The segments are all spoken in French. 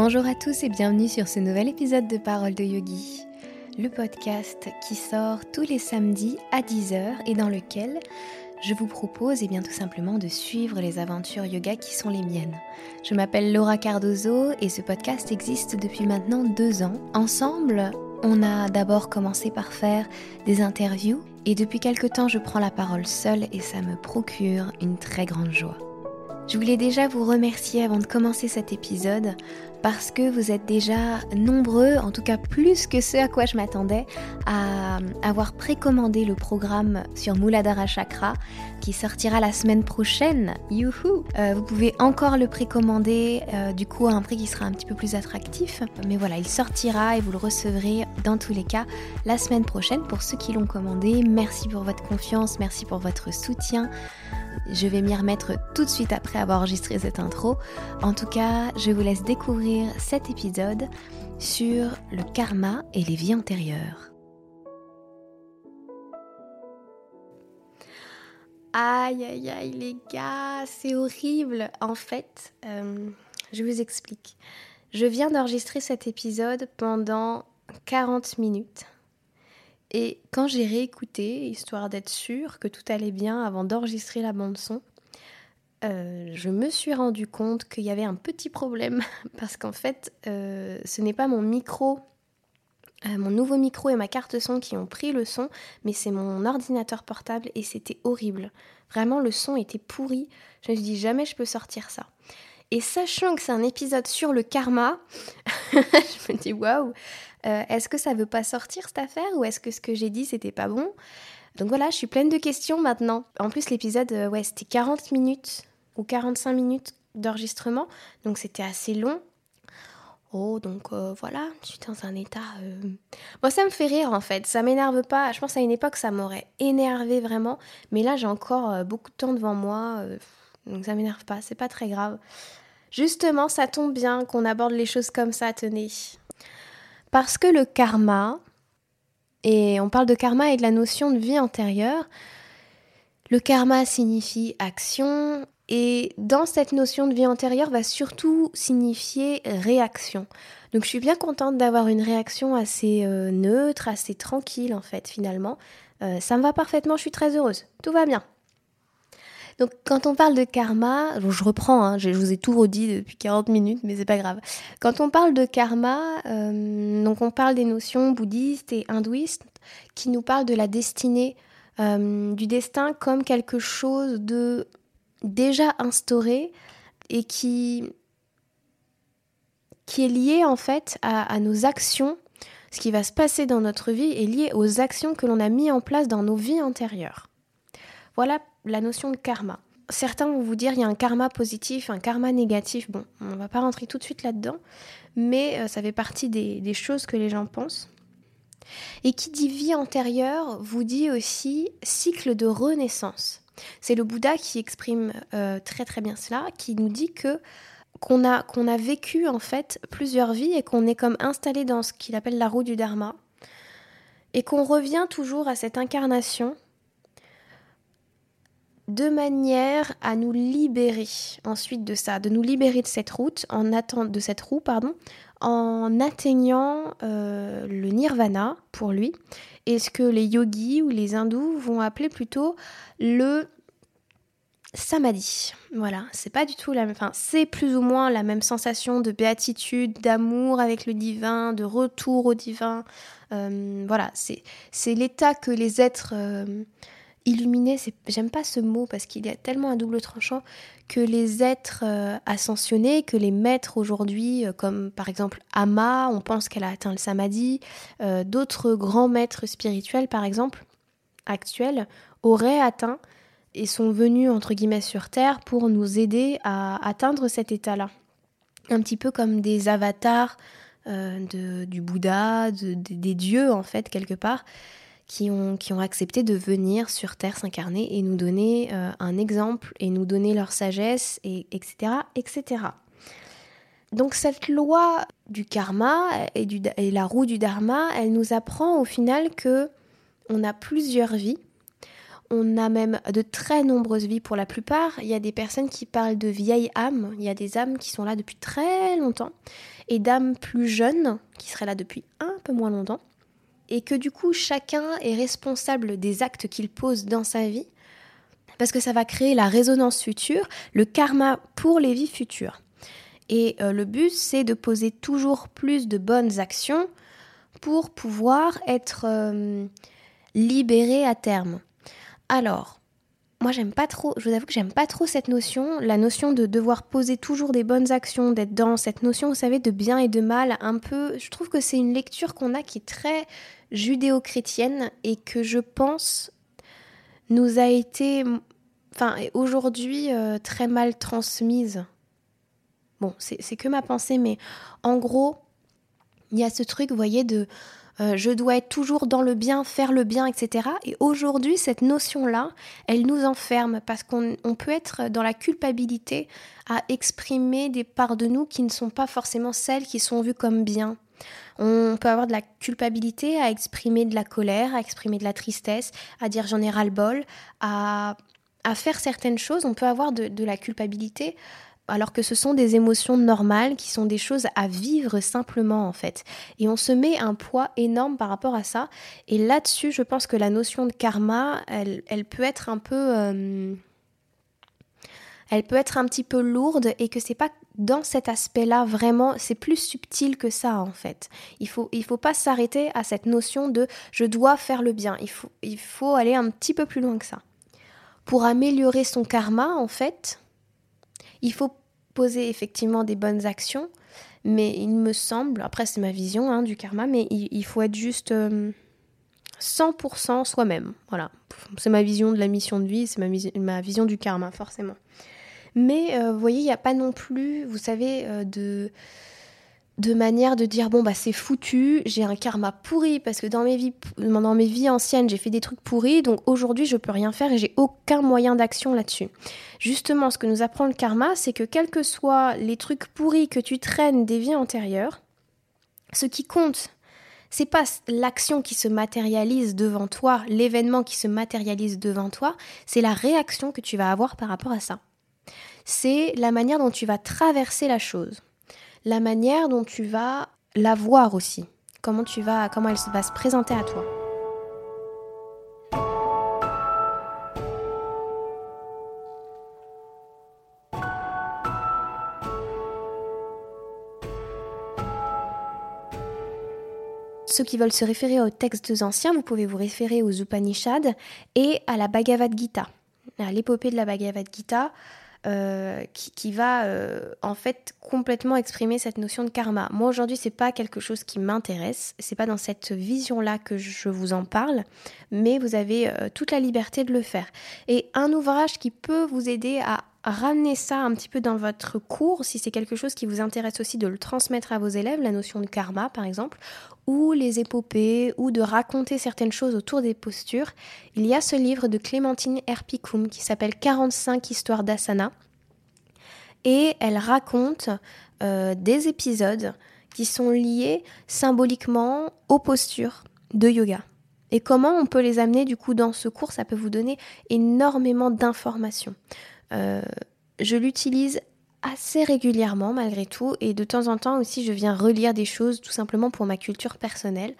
Bonjour à tous et bienvenue sur ce nouvel épisode de Parole de Yogi, le podcast qui sort tous les samedis à 10h et dans lequel je vous propose eh bien, tout simplement de suivre les aventures yoga qui sont les miennes. Je m'appelle Laura Cardozo et ce podcast existe depuis maintenant deux ans. Ensemble, on a d'abord commencé par faire des interviews et depuis quelque temps je prends la parole seule et ça me procure une très grande joie. Je voulais déjà vous remercier avant de commencer cet épisode parce que vous êtes déjà nombreux, en tout cas plus que ce à quoi je m'attendais, à avoir précommandé le programme sur Muladhara Chakra qui sortira la semaine prochaine. Youhou euh, Vous pouvez encore le précommander, euh, du coup à un prix qui sera un petit peu plus attractif. Mais voilà, il sortira et vous le recevrez dans tous les cas la semaine prochaine pour ceux qui l'ont commandé. Merci pour votre confiance, merci pour votre soutien. Je vais m'y remettre tout de suite après avoir enregistré cette intro. En tout cas, je vous laisse découvrir cet épisode sur le karma et les vies antérieures. Aïe aïe aïe les gars, c'est horrible. En fait, euh, je vous explique. Je viens d'enregistrer cet épisode pendant 40 minutes. Et quand j'ai réécouté, histoire d'être sûre que tout allait bien avant d'enregistrer la bande son, euh, je me suis rendu compte qu'il y avait un petit problème parce qu'en fait, euh, ce n'est pas mon micro, euh, mon nouveau micro et ma carte son qui ont pris le son, mais c'est mon ordinateur portable et c'était horrible. Vraiment, le son était pourri. Je me suis dit jamais je peux sortir ça. Et sachant que c'est un épisode sur le karma, je me dis waouh, euh, est-ce que ça veut pas sortir cette affaire ou est-ce que ce que j'ai dit c'était pas bon? Donc voilà, je suis pleine de questions maintenant. En plus, l'épisode, euh, ouais, c'était 40 minutes ou 45 minutes d'enregistrement, donc c'était assez long. Oh, donc euh, voilà, je suis dans un état. Moi, ça me fait rire en fait, ça m'énerve pas. Je pense à une époque, ça m'aurait énervé vraiment, mais là, j'ai encore beaucoup de temps devant moi, donc ça m'énerve pas, c'est pas très grave. Justement, ça tombe bien qu'on aborde les choses comme ça, tenez. Parce que le karma, et on parle de karma et de la notion de vie antérieure, le karma signifie action et dans cette notion de vie antérieure va surtout signifier réaction. Donc je suis bien contente d'avoir une réaction assez euh, neutre, assez tranquille en fait finalement. Euh, ça me va parfaitement, je suis très heureuse. Tout va bien. Donc quand on parle de karma, je reprends, hein, je vous ai tout redit depuis 40 minutes, mais c'est pas grave. Quand on parle de karma, euh, donc on parle des notions bouddhistes et hindouistes qui nous parlent de la destinée, euh, du destin comme quelque chose de déjà instauré et qui, qui est lié en fait à, à nos actions. Ce qui va se passer dans notre vie est lié aux actions que l'on a mis en place dans nos vies antérieures. Voilà la notion de karma. Certains vont vous dire il y a un karma positif, un karma négatif. Bon, on ne va pas rentrer tout de suite là-dedans, mais euh, ça fait partie des, choses que les gens pensent. Et qui dit vie antérieure vous dit aussi cycle de renaissance. C'est le Bouddha qui exprime euh, très très bien cela, qui nous dit que qu'on a, qu'on a vécu en fait plusieurs vies et qu'on est comme installé dans ce qu'il appelle la roue du Dharma et qu'on revient toujours à cette incarnation de manière à nous libérer ensuite de ça, de nous libérer de cette route, en de cette roue, pardon, en atteignant euh, le nirvana pour lui, et ce que les yogis ou les hindous vont appeler plutôt le samadhi. Voilà, c'est pas du tout la même, c'est plus ou moins la même sensation de béatitude, d'amour avec le divin, de retour au divin. Euh, voilà, c'est l'état que les êtres euh, illuminé, j'aime pas ce mot parce qu'il y a tellement un double tranchant que les êtres euh, ascensionnés, que les maîtres aujourd'hui, euh, comme par exemple Ama, on pense qu'elle a atteint le samadhi, euh, d'autres grands maîtres spirituels par exemple, actuels, auraient atteint et sont venus entre guillemets sur Terre pour nous aider à atteindre cet état-là. Un petit peu comme des avatars du Bouddha, des dieux en fait quelque part qui ont, accepté de venir sur Terre s'incarner et nous donner euh, un exemple et nous donner leur sagesse, et, etc., etc. Donc cette loi du karma et, et la roue du dharma, elle nous apprend au final que on a plusieurs vies. on a même de très nombreuses vies pour la plupart. Il y a des personnes qui parlent de vieilles âmes. Il y a des âmes qui sont là depuis très longtemps et d'âmes plus jeunes qui seraient là depuis un peu moins longtemps. Et que du coup, chacun est responsable des actes qu'il pose dans sa vie parce que ça va créer la résonance future, le karma pour les vies futures. Et euh, le but, c'est de poser toujours plus de bonnes actions pour pouvoir être euh, libéré à terme. Alors, moi j'aime pas trop, je vous avoue que j'aime pas trop cette notion, la notion de devoir poser toujours des bonnes actions, d'être dans cette notion, vous savez, de bien et de mal, un peu, je trouve que c'est une lecture qu'on a qui est très judéo-chrétienne et que je pense nous a été, enfin aujourd'hui euh, très mal transmise. Bon, c'est que ma pensée, mais en gros, il y a ce truc, vous voyez, de euh, je dois être toujours dans le bien, faire le bien, etc. Et aujourd'hui, cette notion-là, elle nous enferme parce qu'on peut être dans la culpabilité à exprimer des parts de nous qui ne sont pas forcément celles qui sont vues comme bien. On peut avoir de la culpabilité à exprimer de la colère, à exprimer de la tristesse, à dire j'en ai ras-le-bol, à, faire certaines choses. On peut avoir de la culpabilité alors que ce sont des émotions normales qui sont des choses à vivre simplement en fait. Et on se met un poids énorme par rapport à ça. Et là-dessus, je pense que la notion de karma, elle, peut être un peu... Euh, elle peut être un petit peu lourde et que c'est pas dans cet aspect-là vraiment, c'est plus subtil que ça en fait. Il faut, il faut pas s'arrêter à cette notion de je dois faire le bien. Il faut, il faut aller un petit peu plus loin que ça. Pour améliorer son karma en fait, il faut poser effectivement des bonnes actions, mais il me semble, après c'est ma vision hein, du karma, mais il, faut être juste 100% euh, soi-même. Voilà, c'est ma vision de la mission de vie, c'est ma, ma, vision du karma, forcément. Mais euh, vous voyez, il n'y a pas non plus, vous savez, euh, de manière de dire bon bah c'est foutu, j'ai un karma pourri parce que dans mes vies mes vies anciennes, j'ai fait des trucs pourris donc aujourd'hui je peux rien faire et j'ai aucun moyen d'action là-dessus. Justement, ce que nous apprend le karma, c'est que quels que soient les trucs pourris que tu traînes des vies antérieures, ce qui compte c'est pas l'action qui se matérialise devant toi, l'événement qui se matérialise devant toi, c'est la réaction que tu vas avoir par rapport à ça. C'est la manière dont tu vas traverser la chose la manière dont tu vas la voir aussi, comment tu vas, comment elle va se présenter à toi. Ceux qui veulent se référer aux textes anciens, vous pouvez vous référer aux Upanishads et à la Bhagavad Gita, à l'épopée de la Bhagavad Gita. Euh, qui, va euh, en fait complètement exprimer cette notion de karma. Moi aujourd'hui, c'est pas quelque chose qui m'intéresse, c'est pas dans cette vision-là que je vous en parle, mais vous avez euh, toute la liberté de le faire. Et un ouvrage qui peut vous aider à ramener ça un petit peu dans votre cours, si c'est quelque chose qui vous intéresse aussi de le transmettre à vos élèves, la notion de karma par exemple, ou les épopées, ou de raconter certaines choses autour des postures, il y a ce livre de Clémentine Herpicum qui s'appelle 45 histoires d'asana, et elle raconte euh, des épisodes qui sont liés symboliquement aux postures de yoga. Et comment on peut les amener du coup dans ce cours, ça peut vous donner énormément d'informations. Euh, je l'utilise assez régulièrement malgré tout et de temps en temps aussi je viens relire des choses tout simplement pour ma culture personnelle.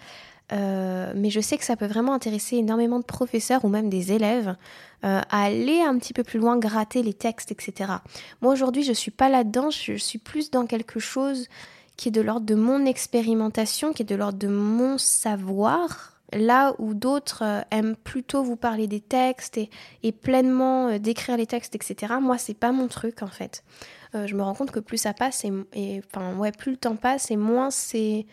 Euh, mais je sais que ça peut vraiment intéresser énormément de professeurs ou même des élèves euh, à aller un petit peu plus loin, gratter les textes, etc. Moi aujourd'hui je suis pas là-dedans, je suis plus dans quelque chose qui est de l'ordre de mon expérimentation, qui est de l'ordre de mon savoir, Là où d'autres euh, aiment plutôt vous parler des textes et, pleinement décrire les textes, etc. Moi, c'est pas mon truc en fait. Euh, je me rends compte que plus ça passe et, enfin ouais, plus le temps passe et moins c'est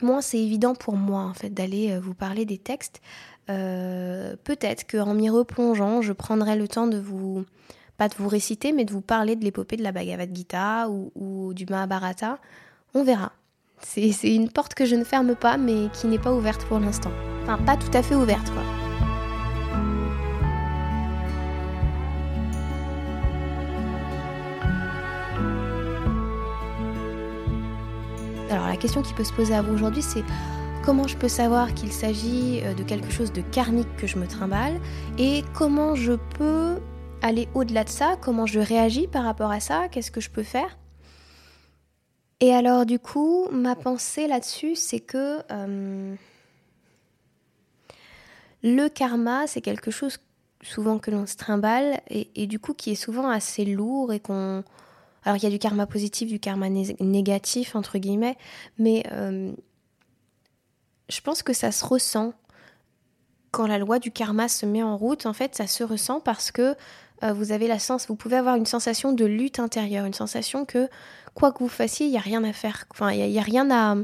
moins c'est évident pour moi en fait d'aller vous parler des textes. Peut-être qu'en m'y replongeant, je prendrai le temps de vous pas de vous réciter, mais de vous parler de l'épopée de la Bhagavad Gita ou, ou du Mahabharata. On verra. C'est une porte que je ne ferme pas, mais qui n'est pas ouverte pour l'instant. Enfin, pas tout à fait ouverte, quoi. Alors la question qui peut se poser à vous aujourd'hui, c'est comment je peux savoir qu'il s'agit euh, de quelque chose de karmique que je me trimballe et comment je peux aller au-delà de ça, comment je réagis par rapport à ça, qu'est-ce que je peux faire? Et alors du coup, ma pensée là-dessus, c'est que euh, le karma, c'est quelque chose souvent que l'on se trimballe et, du coup qui est souvent assez lourd et qu'on... Alors il y a du karma positif, du karma négatif, entre guillemets, mais euh, je pense que ça se ressent quand la loi du karma se met en route. En fait, ça se ressent parce que euh, vous avez la sens, vous pouvez avoir une sensation de lutte intérieure, une sensation que quoi que vous fassiez, il n'y a rien à faire. Enfin, il n'y a, rien à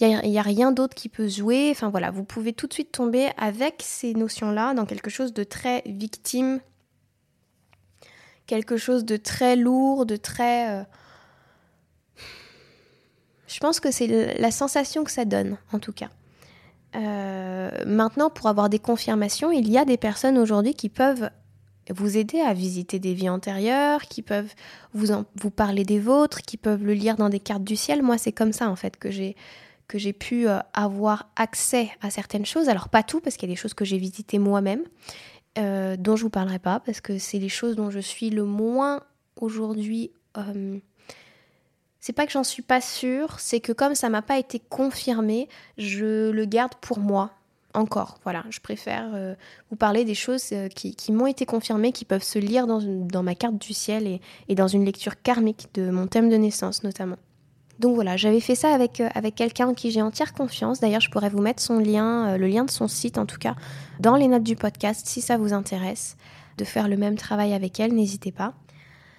il n'y a, rien d'autre qui peut jouer. Enfin voilà, vous pouvez tout de suite tomber avec ces notions-là dans quelque chose de très victime, quelque chose de très lourd, de très... Euh, je pense que c'est la sensation que ça donne, en tout cas. Euh, maintenant, pour avoir des confirmations, il y a des personnes aujourd'hui qui peuvent vous aider à visiter des vies antérieures, qui peuvent vous, parler des vôtres, qui peuvent le lire dans des cartes du ciel. Moi, c'est comme ça, en fait, que j'ai que j'ai pu euh, avoir accès à certaines choses. Alors pas tout, parce qu'il y a des choses que j'ai visitées moi-même, euh, dont je vous parlerai pas, parce que c'est les choses dont je suis le moins aujourd'hui. Euh, c'est pas que j'en suis pas sûre, c'est que comme ça m'a pas été confirmé, je le garde pour moi. Encore, voilà, je préfère vous parler des choses qui, m'ont été confirmées, qui peuvent se lire dans, dans ma carte du ciel et, et dans une lecture karmique de mon thème de naissance notamment. Donc voilà, j'avais fait ça avec, euh, avec quelqu'un en qui j'ai entière confiance. D'ailleurs, je pourrais vous mettre son lien, euh, le lien de son site en tout cas, dans les notes du podcast si ça vous intéresse de faire le même travail avec elle, n'hésitez pas.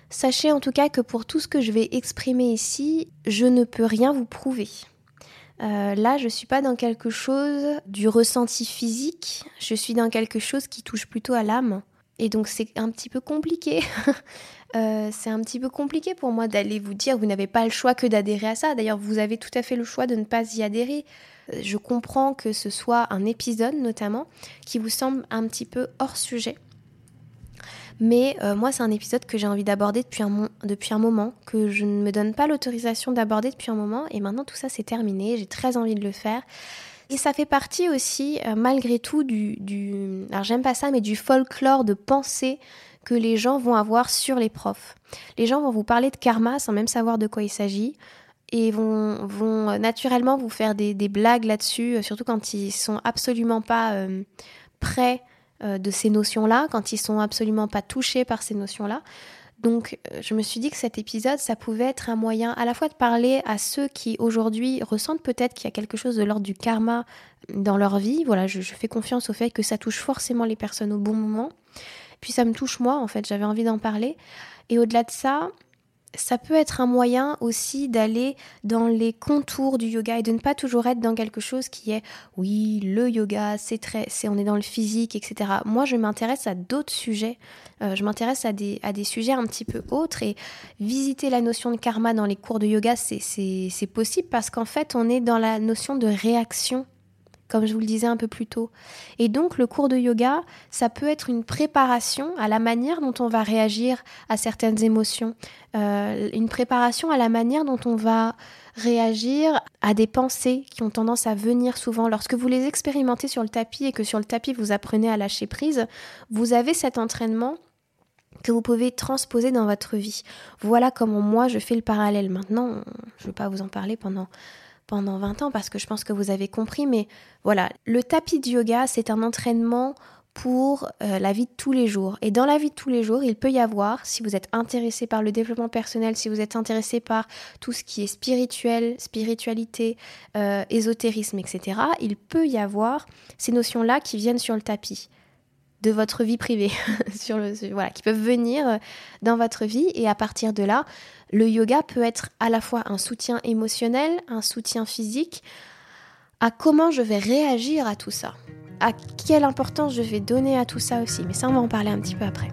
Sachez en tout cas que pour tout ce que je vais exprimer ici, je ne peux rien vous prouver. Euh, là, je ne suis pas dans quelque chose du ressenti physique, je suis dans quelque chose qui touche plutôt à l'âme. Et donc c'est un petit peu compliqué Euh, c'est un petit peu compliqué pour moi d'aller vous dire vous n'avez pas le choix que d'adhérer à ça. D'ailleurs, vous avez tout à fait le choix de ne pas y adhérer. Euh, je comprends que ce soit un épisode notamment qui vous semble un petit peu hors sujet. Mais euh, moi, c'est un épisode que j'ai envie d'aborder depuis un, depuis un moment, que je ne me donne pas l'autorisation d'aborder depuis un moment. Et maintenant, tout ça, c'est terminé. J'ai très envie de le faire. Et ça fait partie aussi, malgré tout, du, du... Alors, j'aime pas ça, mais du folklore de pensée que les gens vont avoir sur les profs. Les gens vont vous parler de karma sans même savoir de quoi il s'agit et vont, vont naturellement vous faire des, blagues là-dessus, euh, surtout quand ils sont absolument pas euh, prêts euh, de ces notions-là, quand ils sont absolument pas touchés par ces notions-là. Donc je me suis dit que cet épisode, ça pouvait être un moyen à la fois de parler à ceux qui aujourd'hui ressentent peut-être qu'il y a quelque chose de l'ordre du karma dans leur vie. Voilà, je, je fais confiance au fait que ça touche forcément les personnes au bon moment. Puis ça me touche moi, en fait, j'avais envie d'en parler. Et au-delà de ça, ça peut être un moyen aussi d'aller dans les contours du yoga et de ne pas toujours être dans quelque chose qui est oui le yoga c'est très c'est on est dans le physique etc moi je m'intéresse à d'autres sujets. Euh, je m'intéresse à des, à des sujets un petit peu autres et visiter la notion de karma dans les cours de yoga c'est possible parce qu'en fait on est dans la notion de réaction comme je vous le disais un peu plus tôt. Et donc le cours de yoga, ça peut être une préparation à la manière dont on va réagir à certaines émotions, euh, une préparation à la manière dont on va réagir à des pensées qui ont tendance à venir souvent. Lorsque vous les expérimentez sur le tapis et que sur le tapis vous apprenez à lâcher prise, vous avez cet entraînement que vous pouvez transposer dans votre vie. Voilà comment moi je fais le parallèle. Maintenant, je ne vais pas vous en parler pendant pendant 20 ans parce que je pense que vous avez compris, mais voilà, le tapis de yoga, c'est un entraînement pour euh, la vie de tous les jours. Et dans la vie de tous les jours, il peut y avoir, si vous êtes intéressé par le développement personnel, si vous êtes intéressé par tout ce qui est spirituel, spiritualité, euh, ésotérisme, etc., il peut y avoir ces notions-là qui viennent sur le tapis de votre vie privée, sur le, voilà, qui peuvent venir euh, dans votre vie. Et à partir de là, le yoga peut être à la fois un soutien émotionnel, un soutien physique, à comment je vais réagir à tout ça, à quelle importance je vais donner à tout ça aussi? Mais ça, on va en parler un petit peu après.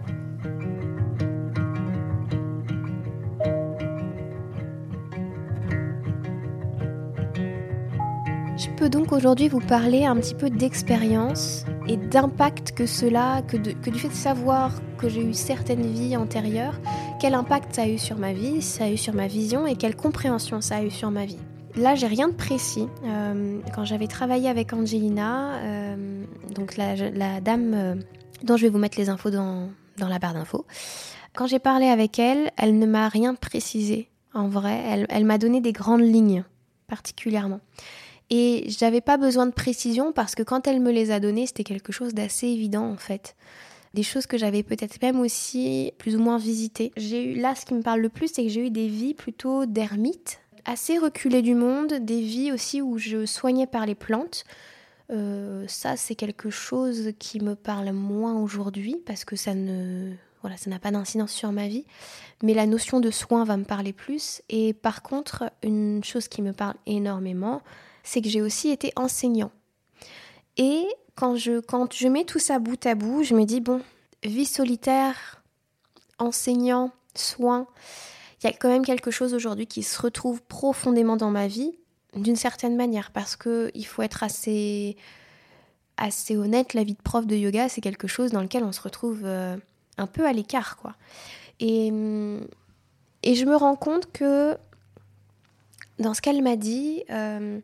Je peux donc aujourd'hui vous parler un petit peu d'expérience et d'impact que cela, que, du fait de savoir que j'ai eu certaines vies antérieures, quel impact ça a eu sur ma vie, ça a eu sur ma vision et quelle compréhension ça a eu sur ma vie. là, j'ai rien de précis. quand j'avais travaillé avec Angelina, donc la, dame dont je vais vous mettre les infos dans, la barre d'infos, quand j'ai parlé avec elle, elle ne m'a rien précisé. En vrai, elle m'a donné des grandes lignes, particulièrement. Et j'avais pas besoin de précision parce que quand elle me les a données, c'était quelque chose d'assez évident en fait. Des choses que j'avais peut-être même aussi plus ou moins visitées. J'ai eu là ce qui me parle le plus, c'est que j'ai eu des vies plutôt d'ermite, assez reculées du monde, des vies aussi où je soignais par les plantes. Euh, ça, c'est quelque chose qui me parle moins aujourd'hui parce que ça ne voilà, ça n'a pas d'incidence sur ma vie, mais la notion de soin va me parler plus. Et par contre, une chose qui me parle énormément, c'est que j'ai aussi été enseignant. Et quand je, quand je mets tout ça bout à bout, je me dis, bon, vie solitaire, enseignant, soin, il y a quand même quelque chose aujourd'hui qui se retrouve profondément dans ma vie, d'une certaine manière, parce qu'il faut être assez, assez honnête, la vie de prof de yoga, c'est quelque chose dans lequel on se retrouve euh, un peu à l'écart, quoi. Et, et je me rends compte que dans ce qu'elle m'a dit, euh,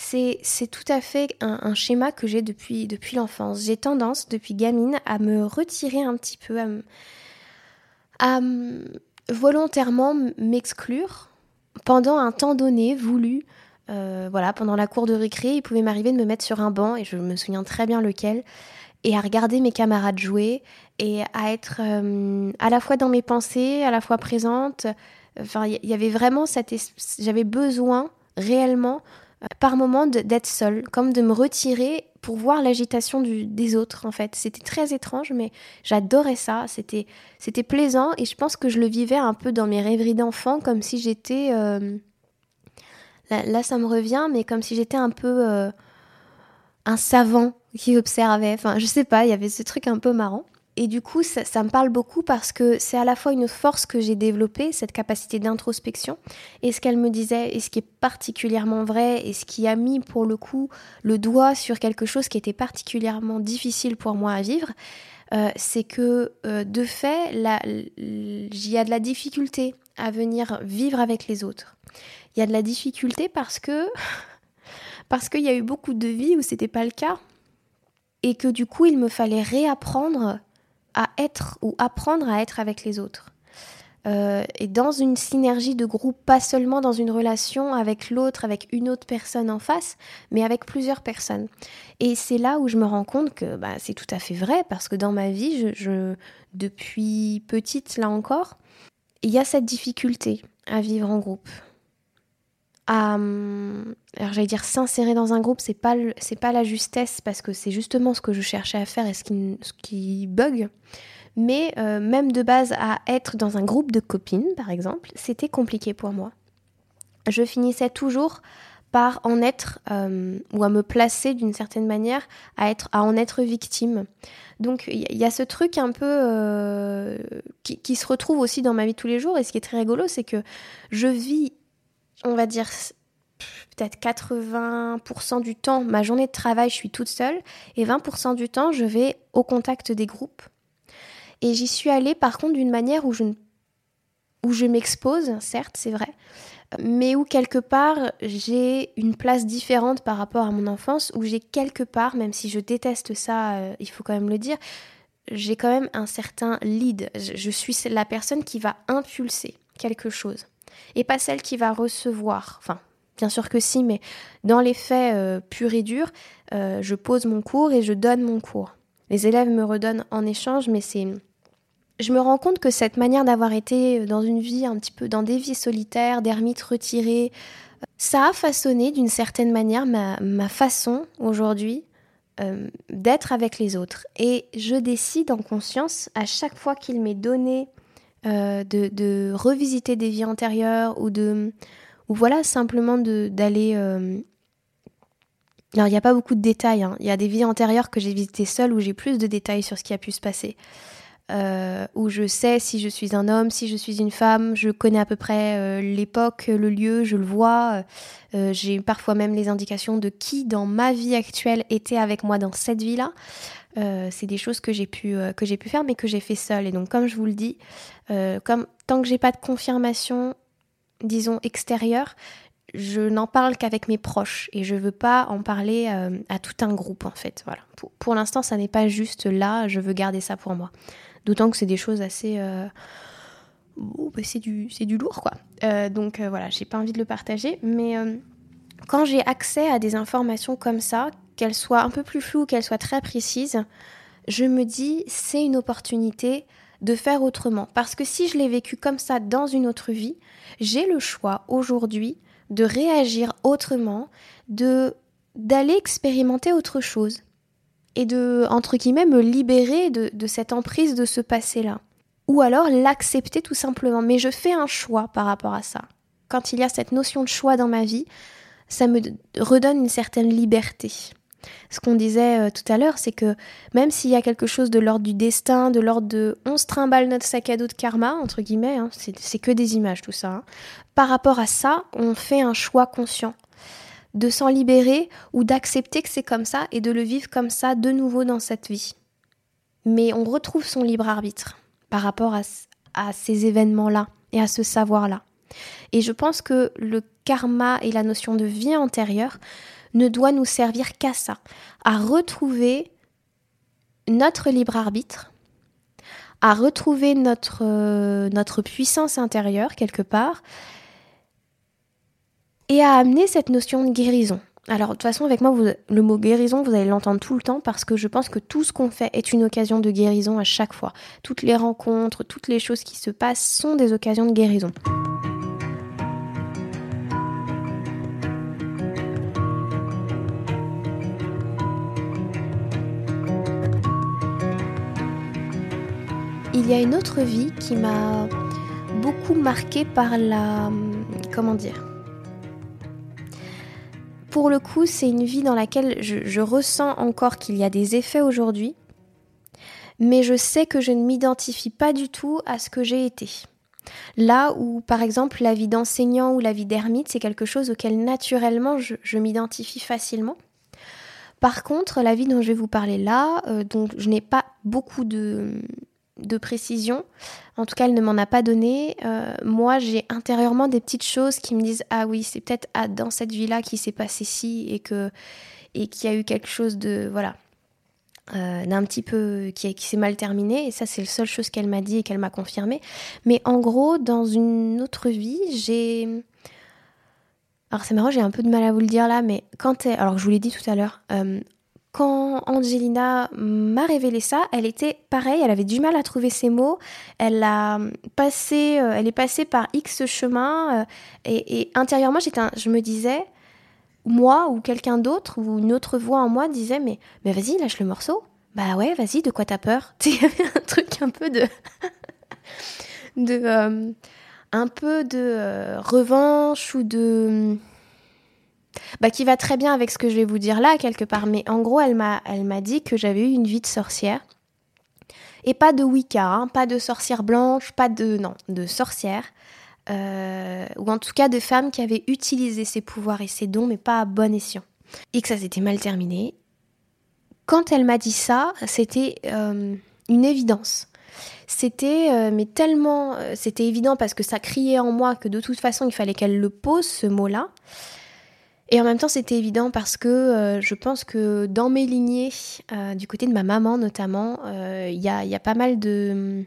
c'est tout à fait un, schéma que j'ai depuis, depuis l'enfance. J'ai tendance, depuis gamine, à me retirer un petit peu, à, volontairement m'exclure pendant un temps donné, voulu. Euh, voilà, pendant la cour de récré, il pouvait m'arriver de me mettre sur un banc, et je me souviens très bien lequel, et à regarder mes camarades jouer, et à être euh, à la fois dans mes pensées, à la fois présente. Enfin, il y, avait vraiment cette... J'avais besoin réellement par moment d'être seule, comme de me retirer pour voir l'agitation des autres en fait. C'était très étrange, mais j'adorais ça. C'était c'était plaisant et je pense que je le vivais un peu dans mes rêveries d'enfant, comme si j'étais euh, là, ça me revient, mais comme si j'étais un peu euh, un savant qui observait. Enfin, je sais pas, il y avait ce truc un peu marrant. Et du coup, ça, me parle beaucoup parce que c'est à la fois une force que j'ai développée, cette capacité d'introspection, et ce qu'elle me disait, et ce qui est particulièrement vrai, et ce qui a mis pour le coup le doigt sur quelque chose qui était particulièrement difficile pour moi à vivre, euh, c'est que euh, de fait, il y a de la difficulté à venir vivre avec les autres. Il y a de la difficulté parce que parce qu'il y a eu beaucoup de vies où c'était pas le cas et que du coup il me fallait réapprendre à être ou apprendre à être avec les autres. Euh, et dans une synergie de groupe, pas seulement dans une relation avec l'autre, avec une autre personne en face, mais avec plusieurs personnes. Et c'est là où je me rends compte que bah, c'est tout à fait vrai, parce que dans ma vie, je, depuis petite, là encore, il y a cette difficulté à vivre en groupe. À, alors j'allais dire s'insérer dans un groupe, c'est pas c'est pas la justesse parce que c'est justement ce que je cherchais à faire et ce qui, ce qui bug. Mais euh, même de base à être dans un groupe de copines, par exemple, c'était compliqué pour moi. Je finissais toujours par en être euh, ou à me placer d'une certaine manière à être à en être victime. Donc il y, a ce truc un peu euh, qui, se retrouve aussi dans ma vie tous les jours et ce qui est très rigolo c'est que je vis on va dire peut-être 80% du temps, ma journée de travail, je suis toute seule, et 20% du temps, je vais au contact des groupes. Et j'y suis allée par contre d'une manière où je, où je m'expose, certes, c'est vrai, mais où quelque part j'ai une place différente par rapport à mon enfance, où j'ai quelque part, même si je déteste ça, euh, il faut quand même le dire, j'ai quand même un certain lead. je suis la personne qui va impulser quelque chose et pas celle qui va recevoir. Enfin, bien sûr que si, mais dans les faits euh, purs et durs, euh, je pose mon cours et je donne mon cours. Les élèves me redonnent en échange, mais c'est... Je me rends compte que cette manière d'avoir été dans une vie un petit peu dans des vies solitaires, d'ermite retiré, ça a façonné d'une certaine manière ma, façon aujourd'hui euh, d'être avec les autres. Et je décide en conscience, à chaque fois qu'il m'est donné euh, de, revisiter des vies antérieures ou de ou voilà simplement d'aller euh, alors il n'y a pas beaucoup de détails hein. il y a des vies antérieures que j'ai visitées seule où j'ai plus de détails sur ce qui a pu se passer euh, où je sais si je suis un homme si je suis une femme je connais à peu près l'époque le lieu je le vois j'ai parfois même les indications de qui dans ma vie actuelle était avec moi dans cette vie là euh, c'est des choses que j'ai pu, euh, pu faire, mais que j'ai fait seule. Et donc, comme je vous le dis, euh, comme tant que j'ai pas de confirmation, disons extérieure, je n'en parle qu'avec mes proches et je veux pas en parler euh, à tout un groupe en fait. Voilà. Pour, l'instant, ça n'est pas juste là, je veux garder ça pour moi. D'autant que c'est des choses assez. Euh, bah, c'est du, lourd quoi. Euh, donc voilà, j'ai pas envie de le partager. Mais quand j'ai accès à des informations comme ça, qu'elles soient un peu plus floues, qu'elles soient très précises, je me dis c'est une opportunité de faire autrement. Parce que si je l'ai vécu comme ça dans une autre vie, j'ai le choix aujourd'hui de réagir autrement, de d'aller expérimenter autre chose et de, entre guillemets, me libérer de, cette emprise de ce passé-là. Ou alors l'accepter tout simplement. Mais je fais un choix par rapport à ça. Quand il y a cette notion de choix dans ma vie, ça me redonne une certaine liberté. Ce qu'on disait euh, tout à l'heure, c'est que même s'il y a quelque chose de l'ordre du destin, de l'ordre de on se trimballe notre sac à dos de karma, entre guillemets, hein, c'est que des images tout ça, hein, par rapport à ça, on fait un choix conscient de s'en libérer ou d'accepter que c'est comme ça et de le vivre comme ça de nouveau dans cette vie. Mais on retrouve son libre arbitre par rapport à, ces événements-là et à ce savoir-là. Et je pense que le karma et la notion de vie antérieure ne doit nous servir qu'à ça, à retrouver notre libre arbitre, à retrouver notre, euh, notre puissance intérieure quelque part, et à amener cette notion de guérison. Alors de toute façon avec moi le mot guérison vous allez l'entendre tout le temps parce que je pense que tout ce qu'on fait est une occasion de guérison à chaque fois. Toutes les rencontres, toutes les choses qui se passent sont des occasions de guérison. il y a une autre vie qui m'a beaucoup marquée par la... comment dire Pour le coup, c'est une vie dans laquelle je, ressens encore qu'il y a des effets aujourd'hui, mais je sais que je ne m'identifie pas du tout à ce que j'ai été. Là où, par exemple, la vie d'enseignant ou la vie d'ermite, c'est quelque chose auquel naturellement je, m'identifie facilement. Par contre, la vie dont je vais vous parler là, euh, dont je n'ai pas beaucoup de, de précision. En tout cas, elle ne m'en a pas donné. Euh, moi, j'ai intérieurement des petites choses qui me disent ah oui, c'est peut-être dans cette vie-là qui s'est passé ci et que et qu'il y a eu quelque chose de voilà euh, d'un petit peu qui, qui s'est mal terminé. Et ça, c'est la seule chose qu'elle m'a dit et qu'elle m'a confirmé. Mais en gros, dans une autre vie, j'ai alors c'est marrant, j'ai un peu de mal à vous le dire là, mais quand elle... alors je vous l'ai dit tout à l'heure, euh, quand Angelina m'a révélé ça, elle était pareille, elle avait du mal à trouver ses mots. Elle a passé, euh, elle est passée par X chemin euh, et, intérieurement, j'étais, je me disais, moi ou quelqu'un d'autre ou une autre voix en moi disait mais mais vas-y lâche le morceau. Bah ouais, vas-y, de quoi t'as peur? Il y avait un truc un peu de de euh, un peu de revanche ou de bah, qui va très bien avec ce que je vais vous dire là, quelque part. Mais en gros, elle m'a, elle m'a dit que j'avais eu une vie de sorcière. Et pas de Wicca, hein, pas de sorcière blanche, pas de. Non, de sorcière. Euh, ou en tout cas de femmes qui avaient utilisé ses pouvoirs et ses dons, mais pas à bon escient. Et que ça s'était mal terminé. Quand elle m'a dit ça, c'était euh, une évidence. C'était euh, mais tellement c'était évident parce que ça criait en moi que de toute façon il fallait qu'elle le pose ce mot-là. Et en même temps, c'était évident parce que euh, je pense que dans mes lignées, euh, du côté de ma maman notamment, euh, il y, a, pas mal de,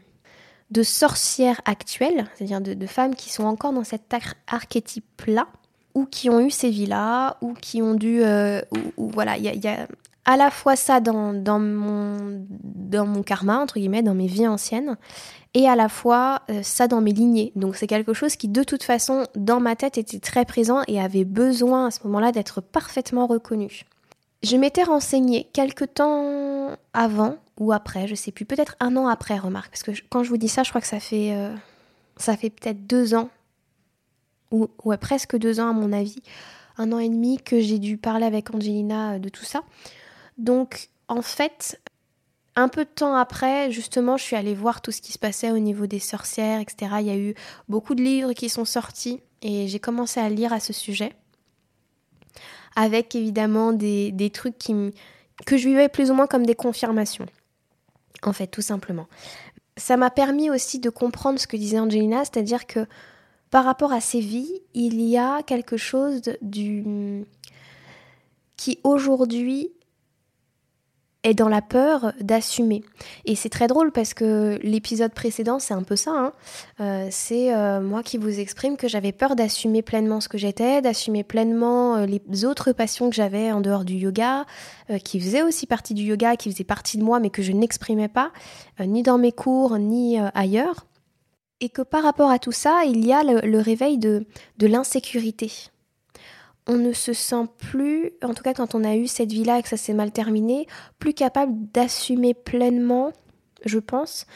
sorcières actuelles, c'est-à-dire de, femmes qui sont encore dans cet archétype-là, ou qui ont eu ces vies-là, ou qui ont dû... voilà, il y a, à la fois ça dans, mon, dans mon karma, entre guillemets, dans mes vies anciennes, et à la fois euh, ça dans mes lignées. Donc c'est quelque chose qui de toute façon dans ma tête était très présent et avait besoin à ce moment-là d'être parfaitement reconnu. Je m'étais renseignée quelque temps avant ou après, je sais plus, peut-être un an après, remarque, parce que quand je vous dis ça, je crois que ça fait, euh, fait peut-être deux ans, ou presque deux ans à mon avis, un an et demi que j'ai dû parler avec Angelina euh, de tout ça. Donc en fait, un peu de temps après, justement, je suis allée voir tout ce qui se passait au niveau des sorcières, etc. Il y a eu beaucoup de livres qui sont sortis et j'ai commencé à lire à ce sujet. Avec évidemment des, trucs qui que je vivais plus ou moins comme des confirmations. En fait, tout simplement. Ça m'a permis aussi de comprendre ce que disait Angelina, c'est-à-dire que par rapport à ces vies, il y a quelque chose du qui aujourd'hui est dans la peur d'assumer. Et c'est très drôle parce que l'épisode précédent, c'est un peu ça. Hein. Euh, c'est euh, moi qui vous exprime que j'avais peur d'assumer pleinement ce que j'étais, d'assumer pleinement euh, les autres passions que j'avais en dehors du yoga, qui faisaient aussi partie du yoga, qui faisaient partie de moi, mais que je n'exprimais pas, ni dans mes cours, ni ailleurs. Et que par rapport à tout ça, il y a le, réveil de, de l'insécurité on ne se sent plus, en tout cas quand on a eu cette vie-là et que ça s'est mal terminé, plus capable d'assumer pleinement, je pense,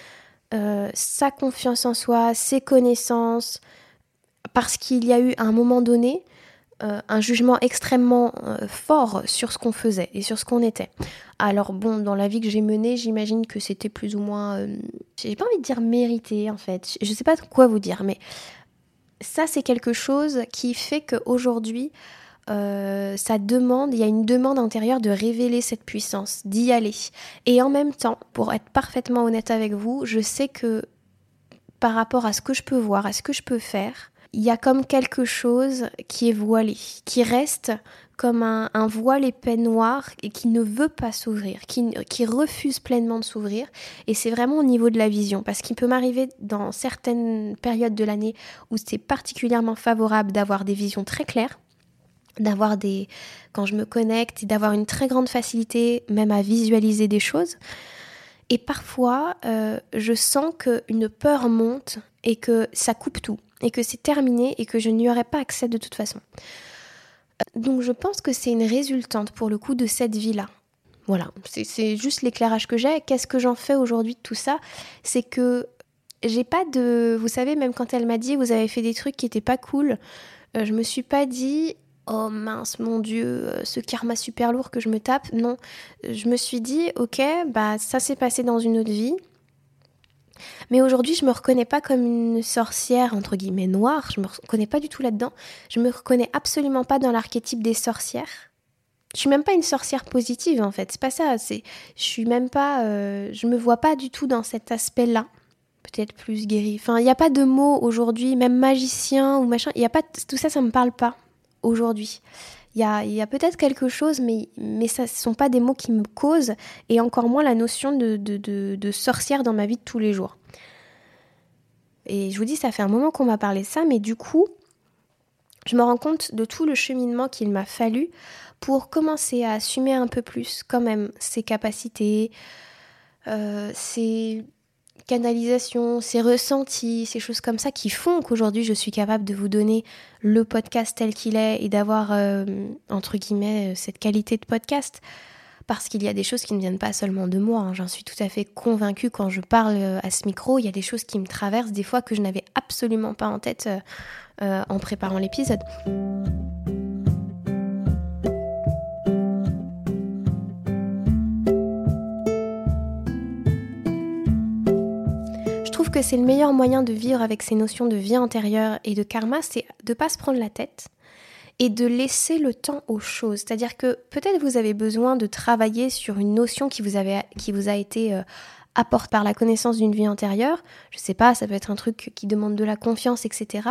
euh, sa confiance en soi, ses connaissances, parce qu'il y a eu à un moment donné euh, un jugement extrêmement euh, fort sur ce qu'on faisait et sur ce qu'on était. Alors bon, dans la vie que j'ai menée, j'imagine que c'était plus ou moins, j'ai pas envie de dire mérité en fait, je sais pas quoi vous dire, mais ça, c'est quelque chose qui fait qu'aujourd'hui, euh, ça demande, il y a une demande intérieure de révéler cette puissance, d'y aller. Et en même temps, pour être parfaitement honnête avec vous, je sais que par rapport à ce que je peux voir, à ce que je peux faire, il y a comme quelque chose qui est voilé, qui reste comme un, voile épais noir et qui ne veut pas s'ouvrir, qui, refuse pleinement de s'ouvrir. Et c'est vraiment au niveau de la vision, parce qu'il peut m'arriver dans certaines périodes de l'année où c'est particulièrement favorable d'avoir des visions très claires, d'avoir des... quand je me connecte, d'avoir une très grande facilité même à visualiser des choses. Et parfois, euh, je sens qu'une peur monte et que ça coupe tout, et que c'est terminé et que je n'y aurai pas accès de toute façon. Donc je pense que c'est une résultante pour le coup de cette vie-là. Voilà, c'est juste l'éclairage que j'ai. Qu'est-ce que j'en fais aujourd'hui de tout ça? C'est que j'ai pas de... Vous savez, même quand elle m'a dit vous avez fait des trucs qui étaient pas cool, euh, je me suis pas dit oh mince mon dieu euh, ce karma super lourd que je me tape. Non, je me suis dit ok bah ça s'est passé dans une autre vie. Mais aujourd'hui, je me reconnais pas comme une sorcière entre guillemets noire. Je me reconnais pas du tout là-dedans. Je me reconnais absolument pas dans l'archétype des sorcières. Je suis même pas une sorcière positive en fait. C'est pas ça. C'est, je suis même pas. Euh, je me vois pas du tout dans cet aspect-là. Peut-être plus guéri. Enfin, il n'y a pas de mots aujourd'hui, même magicien ou machin. Il y a pas tout ça, ça me parle pas aujourd'hui. Il y a, peut-être quelque chose, mais, ça ne sont pas des mots qui me causent, et encore moins la notion de, sorcière dans ma vie de tous les jours. Et je vous dis, ça fait un moment qu'on m'a parlé de ça, mais du coup, je me rends compte de tout le cheminement qu'il m'a fallu pour commencer à assumer un peu plus quand même ses capacités, euh, ses canalisations, ses ressentis, ces choses comme ça qui font qu'aujourd'hui je suis capable de vous donner le podcast tel qu'il est et d'avoir, euh, entre guillemets, cette qualité de podcast. Parce qu'il y a des choses qui ne viennent pas seulement de moi, hein. j'en suis tout à fait convaincue quand je parle euh, à ce micro, il y a des choses qui me traversent des fois que je n'avais absolument pas en tête euh, en préparant l'épisode. Que c'est le meilleur moyen de vivre avec ces notions de vie antérieure et de karma, c'est de pas se prendre la tête et de laisser le temps aux choses. C'est-à-dire que peut-être vous avez besoin de travailler sur une notion qui vous, avait, qui vous a été euh, apportée par la connaissance d'une vie antérieure. Je sais pas, ça peut être un truc qui demande de la confiance, etc.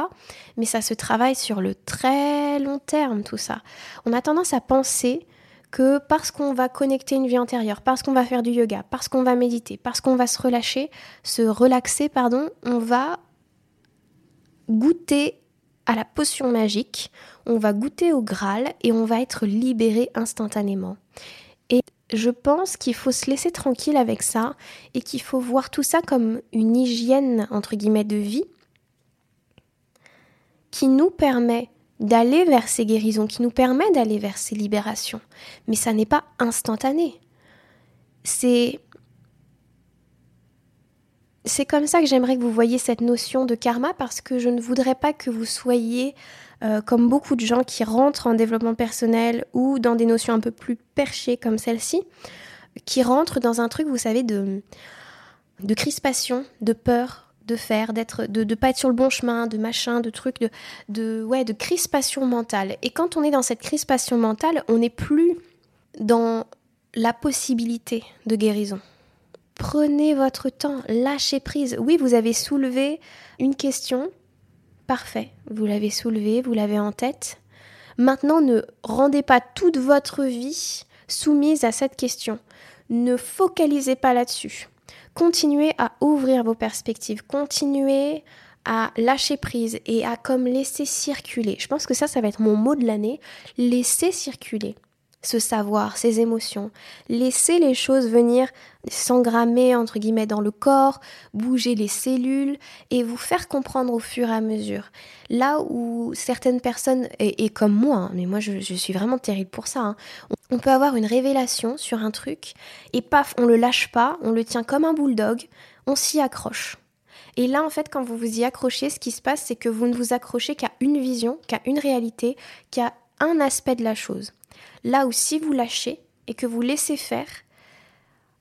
Mais ça se travaille sur le très long terme, tout ça. On a tendance à penser que parce qu'on va connecter une vie antérieure, parce qu'on va faire du yoga, parce qu'on va méditer, parce qu'on va se relâcher, se relaxer, pardon, on va goûter à la potion magique, on va goûter au Graal et on va être libéré instantanément. Et je pense qu'il faut se laisser tranquille avec ça et qu'il faut voir tout ça comme une hygiène entre guillemets de vie qui nous permet d'aller vers ces guérisons, qui nous permet d'aller vers ces libérations. Mais ça n'est pas instantané. C'est c'est comme ça que j'aimerais que vous voyiez cette notion de karma parce que je ne voudrais pas que vous soyez euh, comme beaucoup de gens qui rentrent en développement personnel ou dans des notions un peu plus perchées comme celle-ci, qui rentrent dans un truc, vous savez, de, de crispation, de peur, de faire, d'être, de ne pas être sur le bon chemin, de machin, de trucs, de, de, ouais, de crispation mentale. Et quand on est dans cette crispation mentale, on n'est plus dans la possibilité de guérison. Prenez votre temps, lâchez prise. Oui, vous avez soulevé une question Parfait, vous l'avez soulevé, vous l'avez en tête. Maintenant, ne rendez pas toute votre vie soumise à cette question. Ne focalisez pas là-dessus. Continuez à ouvrir vos perspectives, continuez à lâcher prise et à comme laisser circuler. Je pense que ça, ça va être mon mot de l'année. Laisser circuler ce savoir, ces émotions. Laisser les choses venir s'engrammer entre guillemets dans le corps, bouger les cellules et vous faire comprendre au fur et à mesure. Là où certaines personnes, et, comme moi, hein, mais moi je, suis vraiment terrible pour ça, hein, on, peut avoir une révélation sur un truc et paf, on le lâche pas, on le tient comme un bulldog, on s'y accroche. Et là, en fait, quand vous vous y accrochez, ce qui se passe, c'est que vous ne vous accrochez qu'à une vision, qu'à une réalité, qu'à un aspect de la chose. Là où si vous lâchez et que vous laissez faire,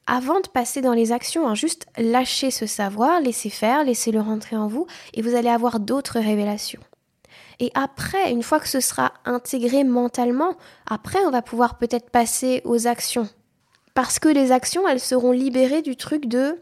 avant de passer dans les actions, hein, juste lâchez ce savoir, laissez faire, laissez-le rentrer en vous, et vous allez avoir d'autres révélations. Et après, une fois que ce sera intégré mentalement, après, on va pouvoir peut-être passer aux actions. Parce que les actions, elles seront libérées du truc de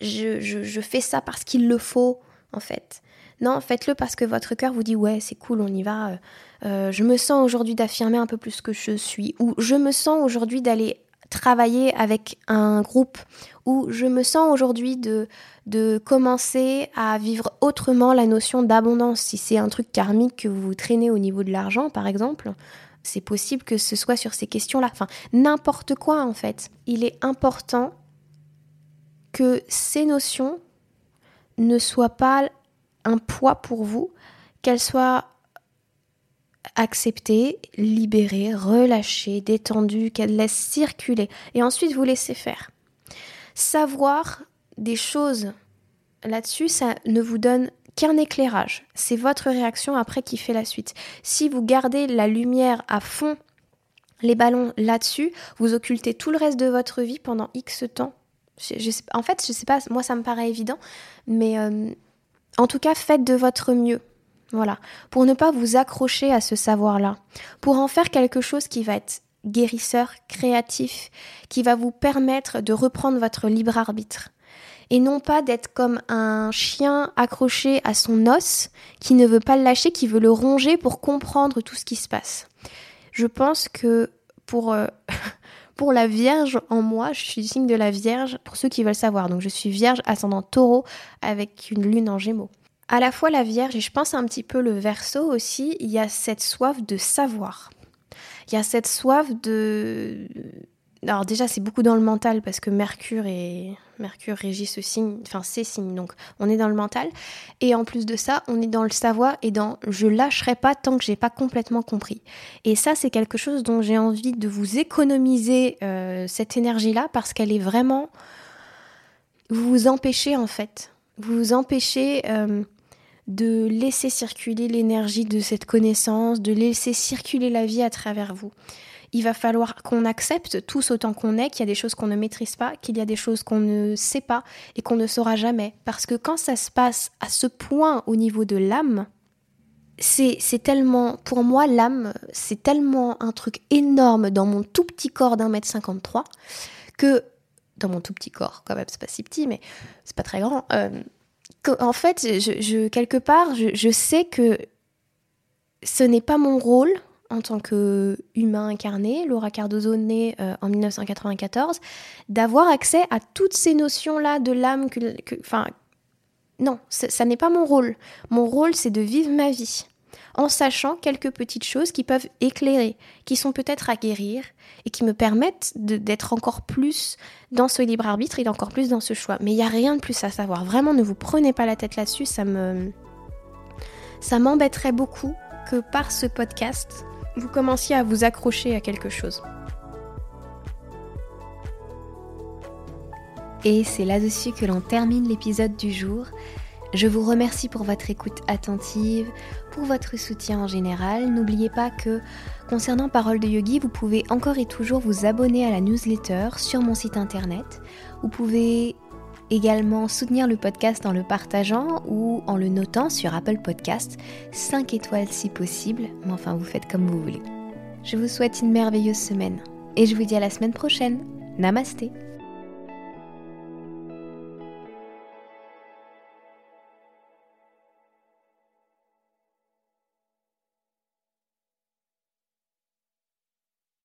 je, je fais ça parce qu'il le faut, en fait. Non, faites-le parce que votre cœur vous dit ouais, c'est cool, on y va. Euh, je me sens aujourd'hui d'affirmer un peu plus que je suis. Ou je me sens aujourd'hui d'aller travailler avec un groupe. Ou je me sens aujourd'hui de, de commencer à vivre autrement la notion d'abondance. Si c'est un truc karmique que vous traînez au niveau de l'argent, par exemple, c'est possible que ce soit sur ces questions-là. Enfin, n'importe quoi en fait. Il est important que ces notions ne soient pas un poids pour vous, qu'elle soit acceptée, libérée, relâchée, détendue, qu'elle laisse circuler, et ensuite vous laissez faire. Savoir des choses là-dessus, ça ne vous donne qu'un éclairage. C'est votre réaction après qui fait la suite. Si vous gardez la lumière à fond, les ballons là-dessus, vous occultez tout le reste de votre vie pendant X temps. en fait, je sais pas, moi ça me paraît évident, mais euh, en tout cas, faites de votre mieux. Voilà, pour ne pas vous accrocher à ce savoir-là, pour en faire quelque chose qui va être guérisseur, créatif, qui va vous permettre de reprendre votre libre arbitre. Et non pas d'être comme un chien accroché à son os, qui ne veut pas le lâcher, qui veut le ronger pour comprendre tout ce qui se passe. Je pense que pour, euh, pour la Vierge en moi, je suis signe de la Vierge pour ceux qui veulent savoir. Donc je suis Vierge ascendant taureau avec une lune en gémeaux. À la fois la Vierge et je pense un petit peu le Verseau aussi, il y a cette soif de savoir. Il y a cette soif de alors déjà c'est beaucoup dans le mental parce que Mercure et Mercure régit ce signe, enfin ces signes, donc on est dans le mental. Et en plus de ça, on est dans le savoir et dans je lâcherai pas tant que j'ai pas complètement compris. Et ça c'est quelque chose dont j'ai envie de vous économiser euh, cette énergie-là parce qu'elle est vraiment vous vous empêchez en fait, vous empêchez euh, de laisser circuler l'énergie de cette connaissance, de laisser circuler la vie à travers vous il va falloir qu'on accepte tous autant qu'on est qu'il y a des choses qu'on ne maîtrise pas, qu'il y a des choses qu'on ne sait pas et qu'on ne saura jamais. Parce que quand ça se passe à ce point au niveau de l'âme, c'est tellement, pour moi, l'âme, c'est tellement un truc énorme dans mon tout petit corps d'un mètre 53 que, dans mon tout petit corps, quand même, c'est pas si petit, mais c'est pas très grand. Euh, en fait, je, quelque part, je, je sais que ce n'est pas mon rôle en tant qu'humain incarné, Laura Cardozo née euh, en 1994, d'avoir accès à toutes ces notions-là de l'âme. Que, enfin, non, ça n'est pas mon rôle. Mon rôle, c'est de vivre ma vie en sachant quelques petites choses qui peuvent éclairer, qui sont peut-être à guérir et qui me permettent d'être encore plus dans ce libre arbitre et encore plus dans ce choix. Mais il n'y a rien de plus à savoir. Vraiment, ne vous prenez pas la tête là-dessus. Ça me, ça m'embêterait beaucoup que par ce podcast, vous commenciez à vous accrocher à quelque chose. Et c'est là-dessus que l'on termine l'épisode du jour. Je vous remercie pour votre écoute attentive, pour votre soutien en général. N'oubliez pas que concernant Parole de Yogi, vous pouvez encore et toujours vous abonner à la newsletter sur mon site internet. Vous pouvez également soutenir le podcast en le partageant ou en le notant sur Apple Podcast, 5 étoiles si possible, mais enfin vous faites comme vous voulez. Je vous souhaite une merveilleuse semaine et je vous dis à la semaine prochaine. Namasté